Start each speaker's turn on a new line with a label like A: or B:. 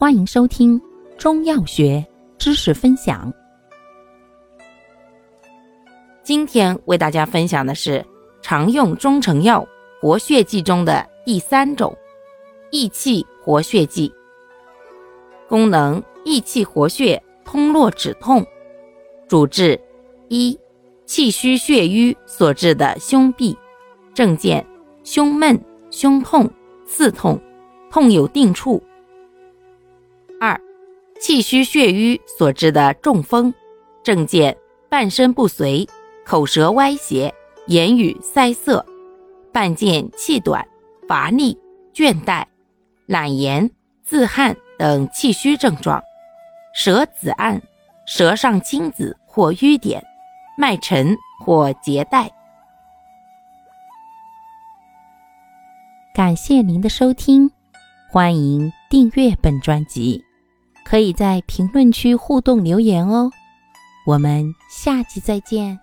A: 欢迎收听中药学知识分享。今天为大家分享的是常用中成药活血剂中的第三种——益气活血剂。功能：益气活血，通络止痛。主治：一、气虚血瘀所致的胸痹。症见：胸闷、胸痛、刺痛，痛有定处。气虚血瘀所致的中风，症见半身不遂、口舌歪斜、言语塞塞，伴见气短、乏力、倦怠、懒言、自汗等气虚症状，舌紫暗、舌上青紫或瘀点，脉沉或结带。感谢您的收听，欢迎订阅本专辑。可以在评论区互动留言哦，我们下期再见。